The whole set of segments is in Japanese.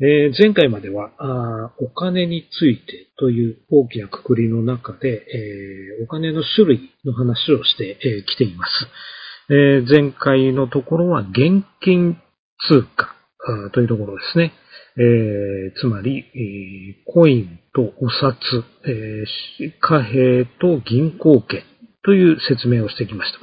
えー前回まではあお金についてという大きなくくりの中で、えーお金の種類の話をしてき、えーています。えー前回のところは現金通貨というところですね。えーつまり、えーコインとお札、えー貨幣と銀行券という説明をしてきました。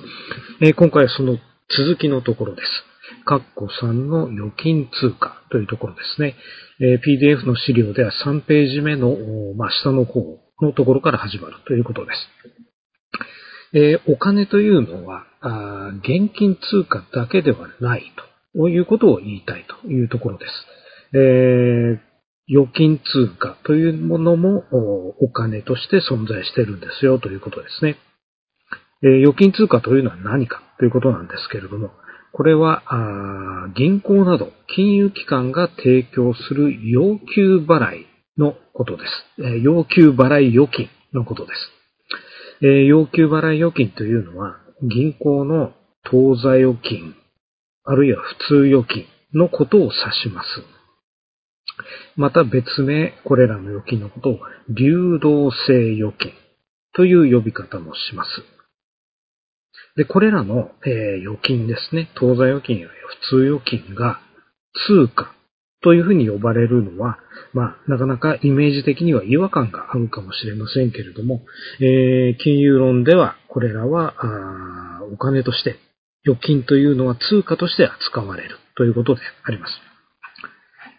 えー今回はその続きのところです。カッコ3の預金通貨というところですね。え PDF の資料では3ページ目の、まあ、下の方のところから始まるということです。えお金というのはあ現金通貨だけではないということを言いたいというところです。えー預金通貨というものもお金として存在しているんですよということですね。え預金通貨というのは何かということなんですけれども、これは銀行など金融機関が提供する要求払いのことです。え要求払い預金のことです。え要求払い預金というのは銀行の当座預金、あるいは普通預金のことを指します。また別名、これらの預金のことを流動性預金という呼び方もします。で、これらの、えー預金ですね、当座預金や普通預金が通貨というふうに呼ばれるのは、まあ、なかなかイメージ的には違和感があるかもしれませんけれども、えー金融論ではこれらはあお金として、預金というのは通貨として扱われるということであります。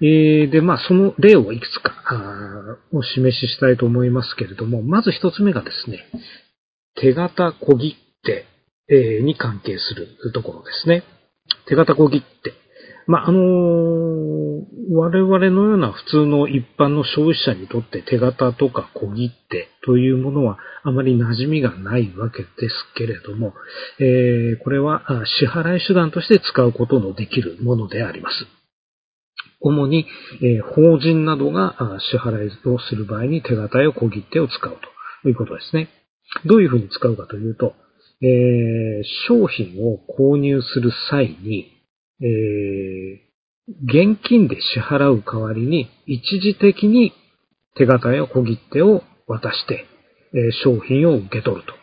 えで、まあ、その例をいくつかあお示ししたいと思いますけれども、まず一つ目がですね、手形小切手えーに関係するところですね。手形小切手。まあ、あのー我々のような普通の一般の消費者にとって手形とか小切手というものはあまり馴染みがないわけですけれども、えーこれは支払い手段として使うことのできるものであります。主に、えー法人などが支払いをする場合に手形や小切手を使うということですね。どういうふうに使うかというと、えー商品を購入する際に、えー現金で支払う代わりに一時的に手形や小切手を渡して、えー商品を受け取ると。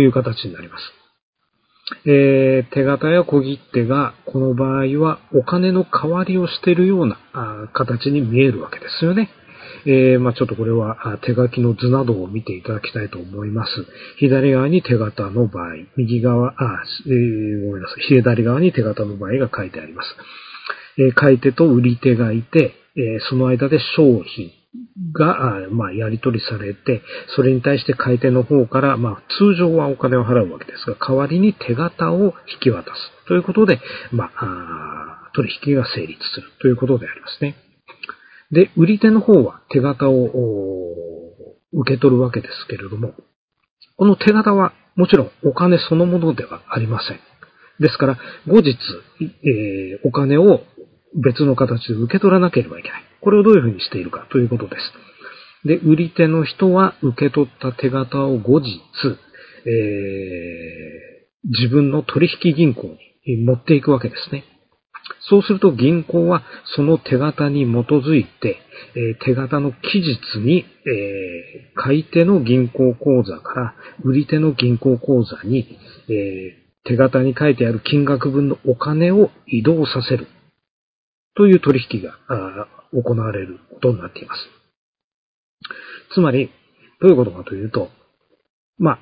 いう形になります。えー手形や小切手がこの場合はお金の代わりをしているようなあ形に見えるわけですよね。えーまあちょっとこれは手書きの図などを見ていただきたいと思います。左側に手形の場合、右側、あ、えーごめんなさい。左側に手形の場合が書いてあります。えー買い手と売り手がいて、えその間で商品が、あまあ、やり取りされて、それに対して買い手の方から、まあ、通常はお金を払うわけですが、代わりに手形を引き渡すということで、まあ、取引が成立するということでありますね。で、売り手の方は手形を受け取るわけですけれども、この手形はもちろんお金そのものではありません。ですから、後日、えーお金を別の形で受け取らなければいけない。これをどういうふうにしているかということです。で、売り手の人は受け取った手形を後日、えー自分の取引銀行に持っていくわけですね。そうすると銀行はその手形に基づいて、え手形の期日に、え買い手の銀行口座から売り手の銀行口座に、え手形に書いてある金額分のお金を移動させるという取引が行われることになっています。つまり、どういうことかというと、まあ、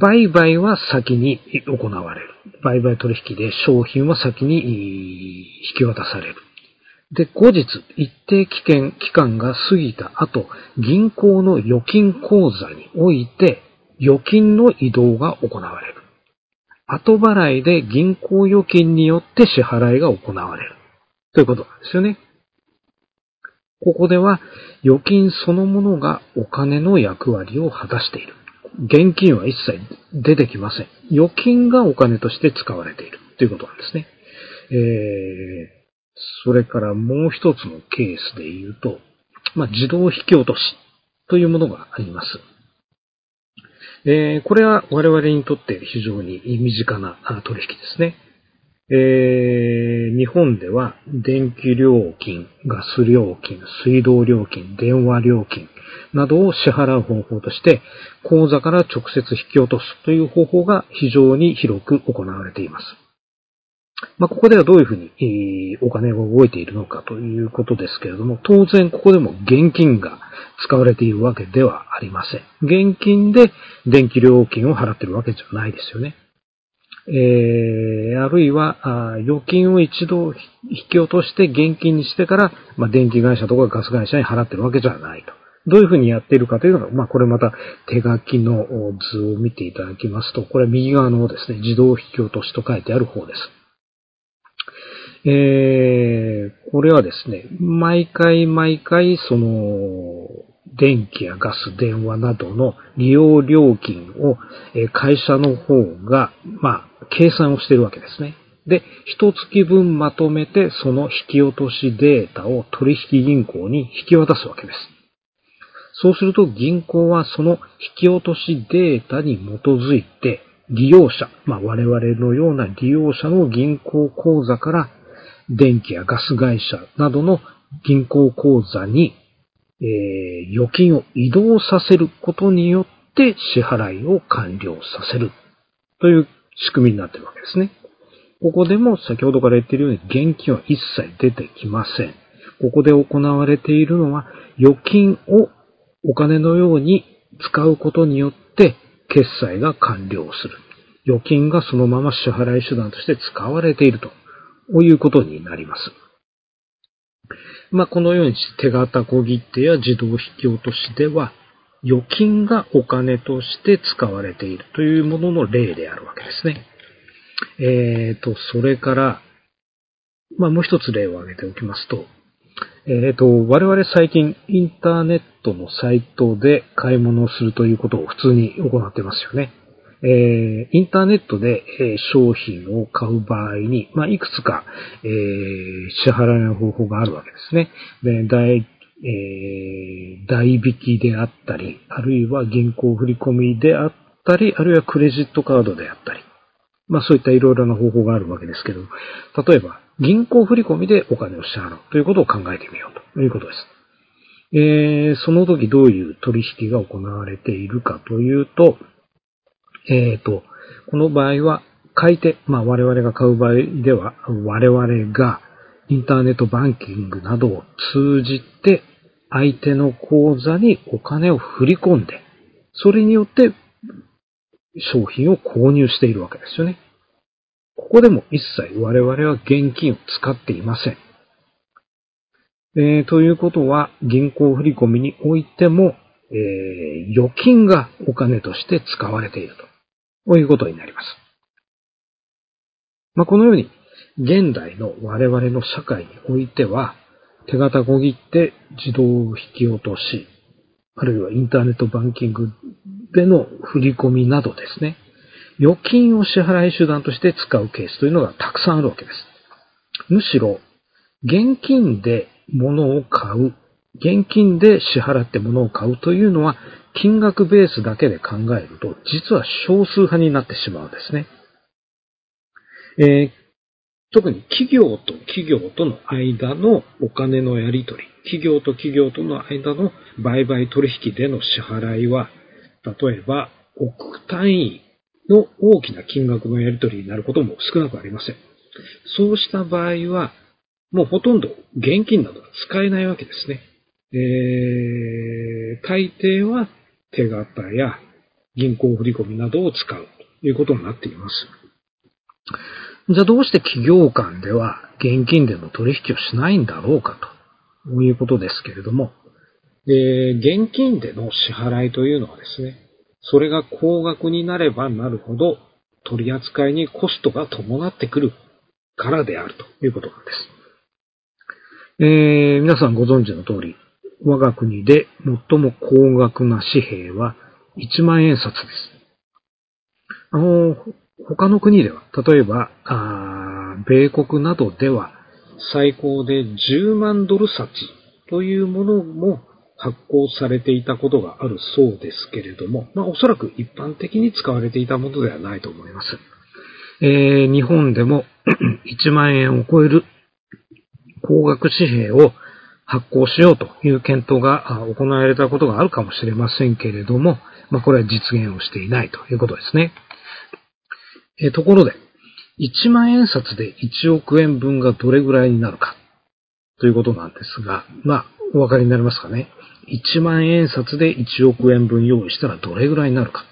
売買は先に行われる。売買取引で商品は先に引き渡される。で、後日、一定期間期間が過ぎた後、銀行の預金口座において、預金の移動が行われる。後払いで銀行預金によって支払いが行われる。ということなんですよね。ここでは預金そのものがお金の役割を果たしている。現金は一切出てきません。預金がお金として使われているということなんですね。えー、それからもう一つのケースで言うと、まあ、自動引き落としというものがあります。えーこれは我々にとって非常に身近な取引ですね。えー、日本では電気料金、ガス料金、水道料金、電話料金などを支払う方法として、口座から直接引き落とすという方法が非常に広く行われています。まあ、ここではどういうふうに、お金が動いているのかということですけれども、当然ここでも現金が使われているわけではありません。現金で電気料金を払っているわけじゃないですよね。えー、あるいは、預金を一度引き落として現金にしてから、まあ、電気会社とかガス会社に払ってるわけじゃないと。どういうふうにやっているかというのが、まあ、これまた手書きの図を見ていただきますと、これ右側のですね、自動引き落としと書いてある方です。えー、これはですね、毎回毎回、その、電気やガス、電話などの利用料金を会社の方が、まあ、計算をしているわけですね。で、一月分まとめてその引き落としデータを取引銀行に引き渡すわけです。そうすると銀行はその引き落としデータに基づいて利用者、まあ我々のような利用者の銀行口座から電気やガス会社などの銀行口座にえー、預金を移動させることによって支払いを完了させるという仕組みになっているわけですね。ここでも先ほどから言っているように現金は一切出てきません。ここで行われているのは預金をお金のように使うことによって決済が完了する。預金がそのまま支払い手段として使われているということになります。まあ、このように手形小切手や自動引き落としでは、預金がお金として使われているというものの例であるわけですね。えっ、ー、と、それから、まあ、もう一つ例を挙げておきますと、えっ、ー、と、我々最近インターネットのサイトで買い物をするということを普通に行ってますよね。えー、インターネットで、え、商品を買う場合に、まあ、いくつか、えー、支払いの方法があるわけですね。で、代、えー、代引きであったり、あるいは銀行振込であったり、あるいはクレジットカードであったり、まあそういったいろいろな方法があるわけですけど、例えば、銀行振込でお金を支払うということを考えてみようということです。えー、その時どういう取引が行われているかというと、え、ー、と、この場合は、買い手、まあ我々が買う場合では、我々がインターネットバンキングなどを通じて相手の口座にお金を振り込んで、それによって商品を購入しているわけですよね。ここでも一切我々は現金を使っていません。えー、ということは、銀行振込においても、えー、預金がお金として使われていると。こういうことになります。まあ、このように、現代の我々の社会においては、手形小切って自動引き落とし、あるいはインターネットバンキングでの振り込みなどですね、預金を支払い手段として使うケースというのがたくさんあるわけです。むしろ、現金で物を買う、現金で支払って物を買うというのは、金額ベースだけで考えると、実は少数派になってしまうんですね。えー、特に企業と企業との間のお金のやり取り、企業と企業との間の売買取引での支払いは、例えば億単位の大きな金額のやり取りになることも少なくありません。そうした場合は、もうほとんど現金などは使えないわけですね。えー、大抵は手形や銀行振込などを使うということになっています。じゃあどうして企業間では現金での取引をしないんだろうかということですけれども、で現金での支払いというのはですね、それが高額になればなるほど取り扱いにコストが伴ってくるからであるということなんです。えー、皆さんご存知の通り、我が国で最も高額な紙幣は1万円札です。あの、他の国では、例えば、あ米国などでは最高で10万ドル札というものも発行されていたことがあるそうですけれども、まあおそらく一般的に使われていたものではないと思います。えー、日本でも 1万円を超える高額紙幣を発行しようという検討が行われたことがあるかもしれませんけれども、まあ、これは実現をしていないということですね。えー、ところで、1万円札で1億円分がどれぐらいになるかということなんですが、まあ、お分かりになりますかね？1万円札で1億円分用意したらどれぐらいになるか。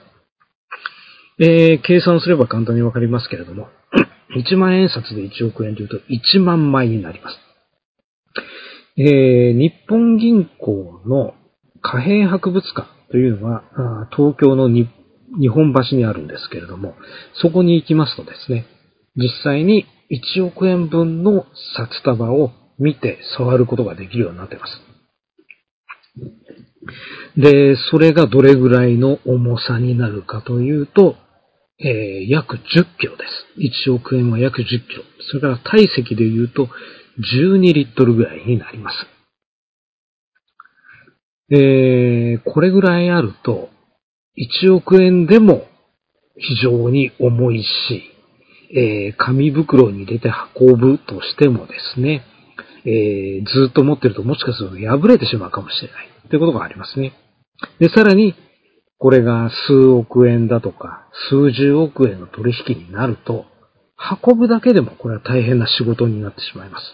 えー、計算すれば簡単にわかりますけれども、1万円札で1億円というと1万枚になります。えー、日本銀行の貨幣博物館というのは、東京の日本橋にあるんですけれども、そこに行きますとですね、実際に1億円分の札束を見て触ることができるようになっています。で、それがどれぐらいの重さになるかというと、えー、約10キロです。1億円は約10キロ。それから体積で言うと12リットルぐらいになります。えー、これぐらいあると、1億円でも非常に重いし、えー、紙袋に入れて運ぶとしてもですね、えー、ずっと持ってるともしかすると破れてしまうかもしれない。ということがありますね。で、さらに、これが数億円だとか、数十億円の取引になると、運ぶだけでもこれは大変な仕事になってしまいます。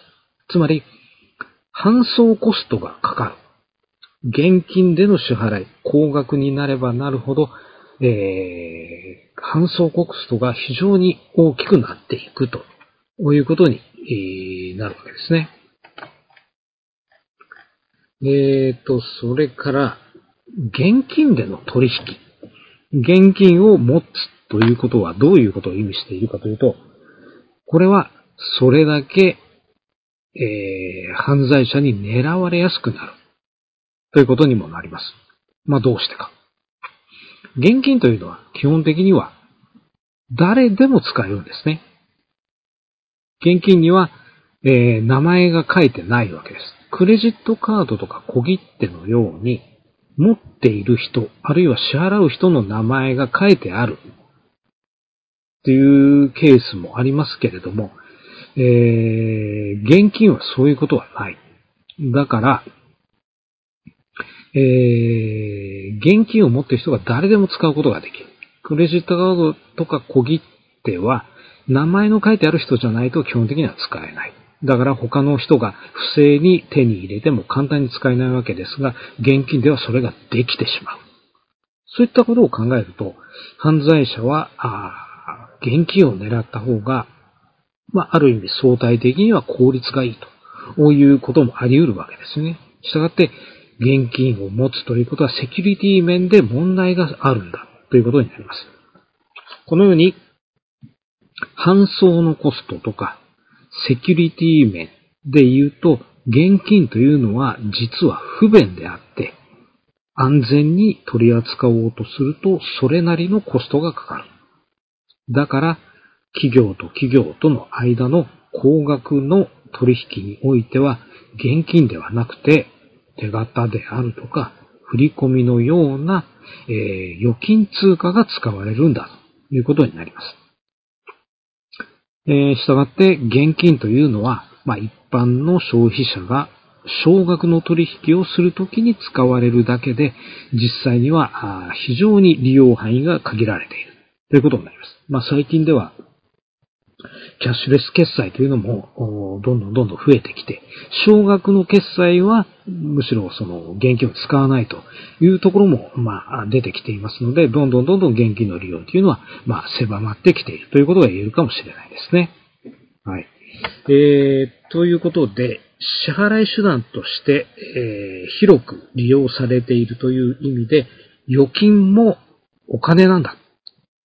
つまり、搬送コストがかかる。現金での支払い、高額になればなるほど、えー、搬送コストが非常に大きくなっていくとこういうことに、なるわけですね。えーと、それから、現金での取引。現金を持つということはどういうことを意味しているかというと、これはそれだけ、えー、犯罪者に狙われやすくなる。ということにもなります。まあどうしてか。現金というのは基本的には誰でも使えるんですね。現金には、えー、名前が書いてないわけです。クレジットカードとか小切手のように、持っている人、あるいは支払う人の名前が書いてあるっていうケースもありますけれども、えー、現金はそういうことはない。だから、えー、現金を持っている人が誰でも使うことができる。クレジットカードとか小切手は、名前の書いてある人じゃないと基本的には使えない。だから他の人が不正に手に入れても簡単に使えないわけですが、現金ではそれができてしまう。そういったことを考えると、犯罪者は、あ現金を狙った方が、まあ、ある意味相対的には効率がいいと。こういうこともあり得るわけですね。したがって、現金を持つということはセキュリティ面で問題があるんだということになります。このように、搬送のコストとか、セキュリティ面で言うと、現金というのは実は不便であって、安全に取り扱おうとすると、それなりのコストがかかる。だから、企業と企業との間の高額の取引においては、現金ではなくて、手形であるとか、振り込みのような、えー、預金通貨が使われるんだということになります。えー、したがって現金というのは、まあ、一般の消費者が少額の取引をするときに使われるだけで、実際には非常に利用範囲が限られているということになります。まあ、最近ではキャッシュレス決済というのも、どんどんどんどん増えてきて、少額の決済は、むしろその現金を使わないというところも、まあ、出てきていますので、どんどんどんどん現金の利用というのは、まあ、狭まってきているということが言えるかもしれないですね。はい。えー、ということで、支払い手段として、えー、広く利用されているという意味で、預金もお金なんだ。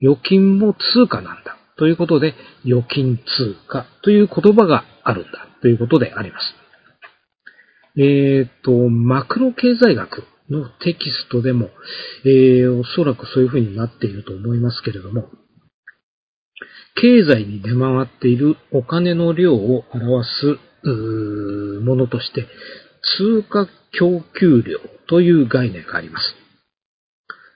預金も通貨なんだ。ということで、預金通貨という言葉があるんだということであります。えっ、ー、と、マクロ経済学のテキストでも、えー、おそらくそういうふうになっていると思いますけれども、経済に出回っているお金の量を表すものとして、通貨供給量という概念があります。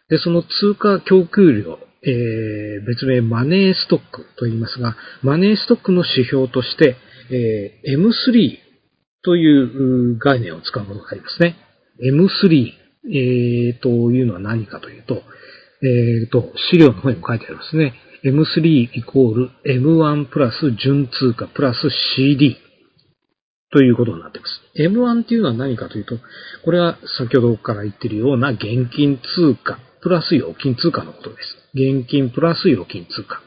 で、その通貨供給量えー、別名マネーストックと言いますが、マネーストックの指標として、えー、M3 という概念を使うものがありますね。M3、えー、というのは何かというと、えー、と、資料の方にも書いてありますね。M3 イコール M1 プラス純通貨プラス CD ということになっています。M1 っていうのは何かというと、これは先ほどから言っているような現金通貨プラス預金通貨のことです。現金プラス預金通貨。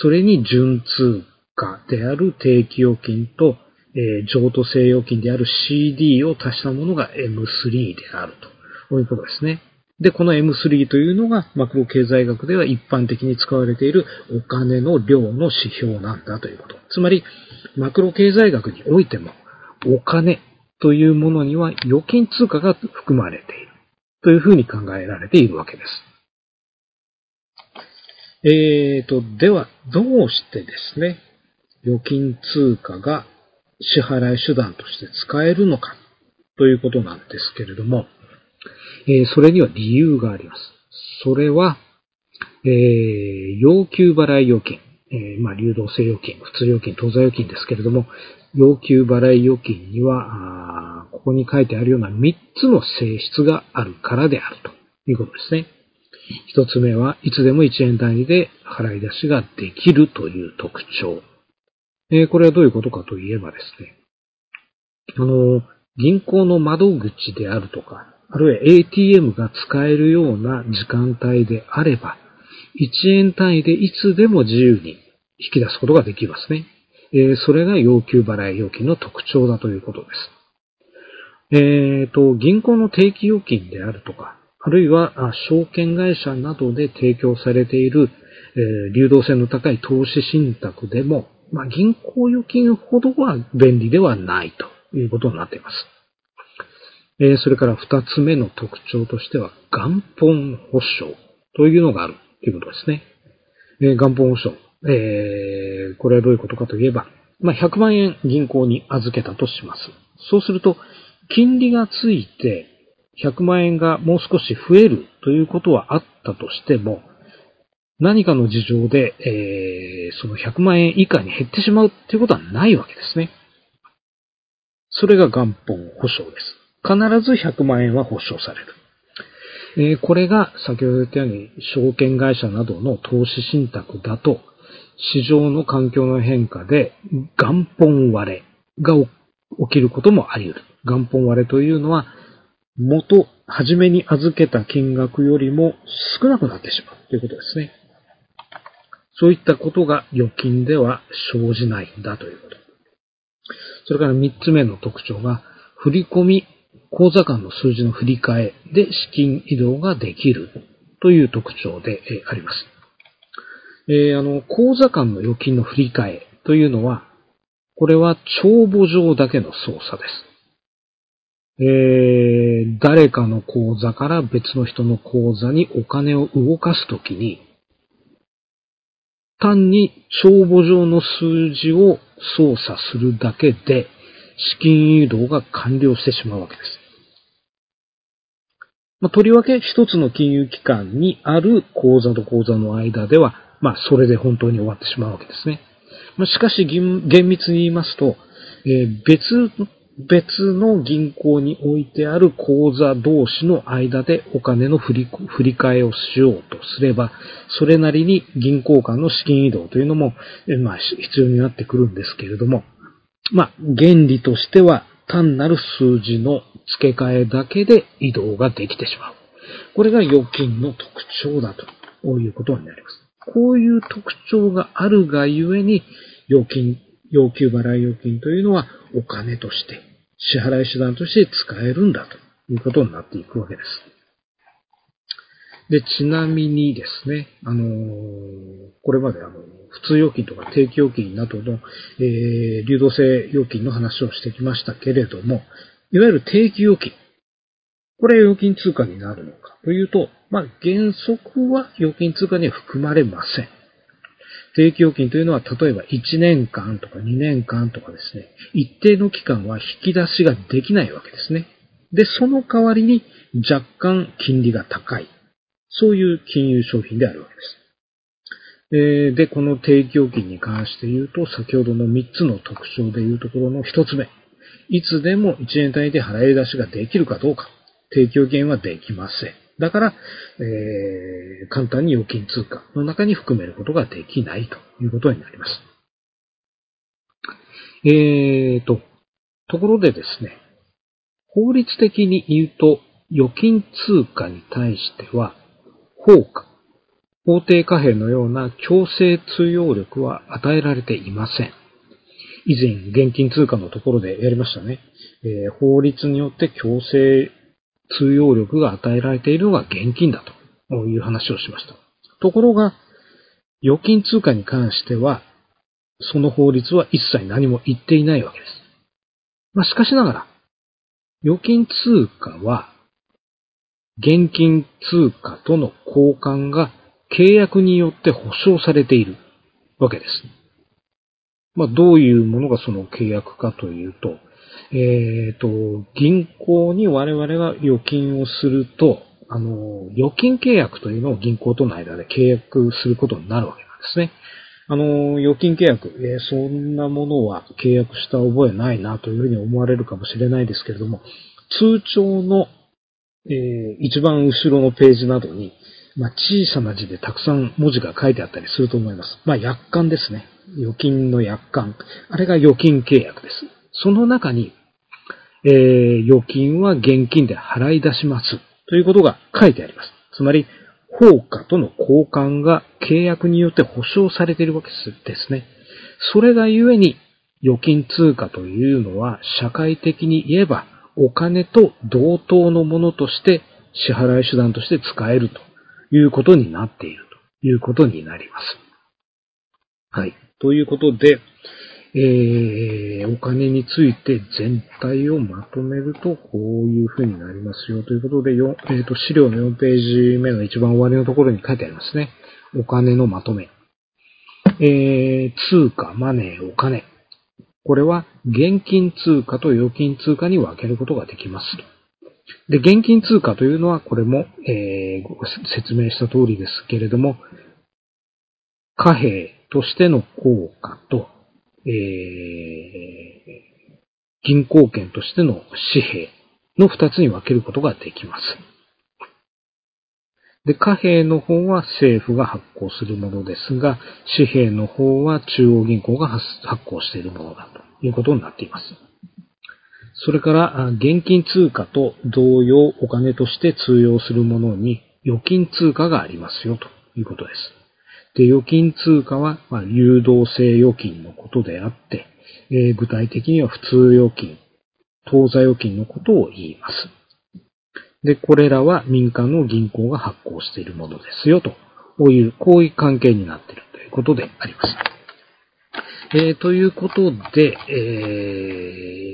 それに純通貨である定期預金と、えー、譲渡性預金である CD を足したものが M3 であると。いうことですね。で、この M3 というのがマクロ経済学では一般的に使われているお金の量の指標なんだということ。つまり、マクロ経済学においても、お金というものには預金通貨が含まれている。というふうに考えられているわけです。えーと、では、どうしてですね、預金通貨が支払い手段として使えるのかということなんですけれども、えー、それには理由があります。それは、えー、要求払い預金、えー、まあ、流動性預金、普通預金、当座預金ですけれども、要求払い預金には、ここに書いてあるような3つの性質があるからであるということですね。1つ目はいつでも1円単位で払い出しができるという特徴。えー、これはどういうことかといえばですね、あの、銀行の窓口であるとか、あるいは ATM が使えるような時間帯であれば、1円単位でいつでも自由に引き出すことができますね。えー、それが要求払い預金の特徴だということです。えっ、ー、と、銀行の定期預金であるとか、あるいは証券会社などで提供されている、えー、流動性の高い投資信託でも、まあ、銀行預金ほどは便利ではないということになっています。えー、それから二つ目の特徴としては、元本保証というのがあるということですね。えー、元本保証。えー、これはどういうことかといえば、まあ、100万円銀行に預けたとします。そうすると、金利がついて100万円がもう少し増えるということはあったとしても、何かの事情で、えー、その100万円以下に減ってしまうということはないわけですね。それが元本保証です。必ず100万円は保証される。えー、これが先ほど言ったように証券会社などの投資信託だと市場の環境の変化で元本割れが起きることもあり得る。元本割れというのは元、初めに預けた金額よりも少なくなってしまうということですね。そういったことが預金では生じないんだということ。それから三つ目の特徴が、振り込み口座間の数字の振り替えで資金移動ができるという特徴であります。えー、あの、口座間の預金の振り替えというのは、これは帳簿上だけの操作です。えー、誰かの口座から別の人の口座にお金を動かすときに、単に帳簿上の数字を操作するだけで、資金移動が完了してしまうわけです。まあ、とりわけ一つの金融機関にある口座と口座の間では、まあ、それで本当に終わってしまうわけですね。まあ、しかし、厳密に言いますと、えー、別、別の銀行に置いてある口座同士の間でお金の振り振り替えをしようとすれば、それなりに銀行間の資金移動というのも、まあ、必要になってくるんですけれども、まあ、原理としては単なる数字の付け替えだけで移動ができてしまう。これが預金の特徴だということになります。こういう特徴があるがゆえに、預金、要求払い預金というのはお金として、支払い手段として使えるんだということになっていくわけです。で、ちなみにですね、あのこれまであの、普通預金とか定期預金などの、えー、流動性預金の話をしてきましたけれども、いわゆる定期預金。これ預金通貨になるのかというと、まあ、原則は預金通貨には含まれません。定期預金というのは、例えば1年間とか2年間とかですね、一定の期間は引き出しができないわけですね。で、その代わりに若干金利が高い。そういう金融商品であるわけです。で、この提供金に関して言うと、先ほどの3つの特徴で言うところの1つ目。いつでも1年単位で払い出しができるかどうか。提供権はできません。だから、えー、簡単に預金通貨の中に含めることができないということになります。えーと、ところでですね、法律的に言うと、預金通貨に対しては、法価、法定貨幣のような強制通用力は与えられていません。以前、現金通貨のところでやりましたね。えー、法律によって強制通用力が与えられているのが現金だという話をしました。ところが、預金通貨に関しては、その法律は一切何も言っていないわけです。まあ、しかしながら、預金通貨は、現金通貨との交換が契約によって保証されているわけです。まあ、どういうものがその契約かというと、えっ、ー、と、銀行に我々が預金をすると、あの、預金契約というのを銀行との間で契約することになるわけなんですね。あの、預金契約、えー、そんなものは契約した覚えないなというふうに思われるかもしれないですけれども、通帳の、えー、一番後ろのページなどに、まあ、小さな字でたくさん文字が書いてあったりすると思います。まあ、約款ですね。預金の約款。あれが預金契約です。その中に、えー、預金は現金で払い出します。ということが書いてあります。つまり、法価との交換が契約によって保証されているわけですね。それがゆえに、預金通貨というのは社会的に言えばお金と同等のものとして支払い手段として使えるということになっているということになります。はい。ということで、えー、お金について全体をまとめると、こういう風になりますよ。ということで、よえーと、資料の4ページ目の一番終わりのところに書いてありますね。お金のまとめ。えー、通貨、マネー、お金。これは現金通貨と預金通貨に分けることができます。で、現金通貨というのは、これも、えー、説明した通りですけれども、貨幣としての効果と、えー、銀行券としての紙幣の二つに分けることができます。で、貨幣の方は政府が発行するものですが、紙幣の方は中央銀行が発行しているものだということになっています。それから、現金通貨と同様お金として通用するものに預金通貨がありますよということです。で、預金通貨は、まあ、流動性預金のことであって、えー、具体的には普通預金、当座預金のことを言います。で、これらは民間の銀行が発行しているものですよと、いう、こういう関係になっているということであります。えー、ということで、えー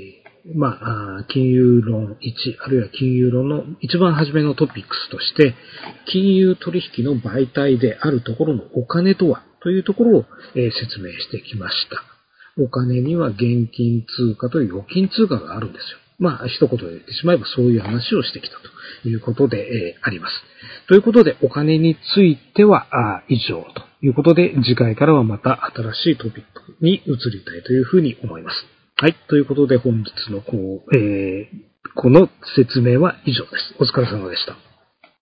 まあ、金融論1、あるいは金融論の一番初めのトピックスとして、金融取引の媒体であるところのお金とはというところを、え説明してきました。お金には現金通貨と預金通貨があるんですよ。まあ、一言で言ってしまえばそういう話をしてきたということで、えあります。ということで、お金については以上ということで、次回からはまた新しいトピックに移りたいというふうに思います。はい。ということで本日のこう、えー、この説明は以上です。お疲れ様でした。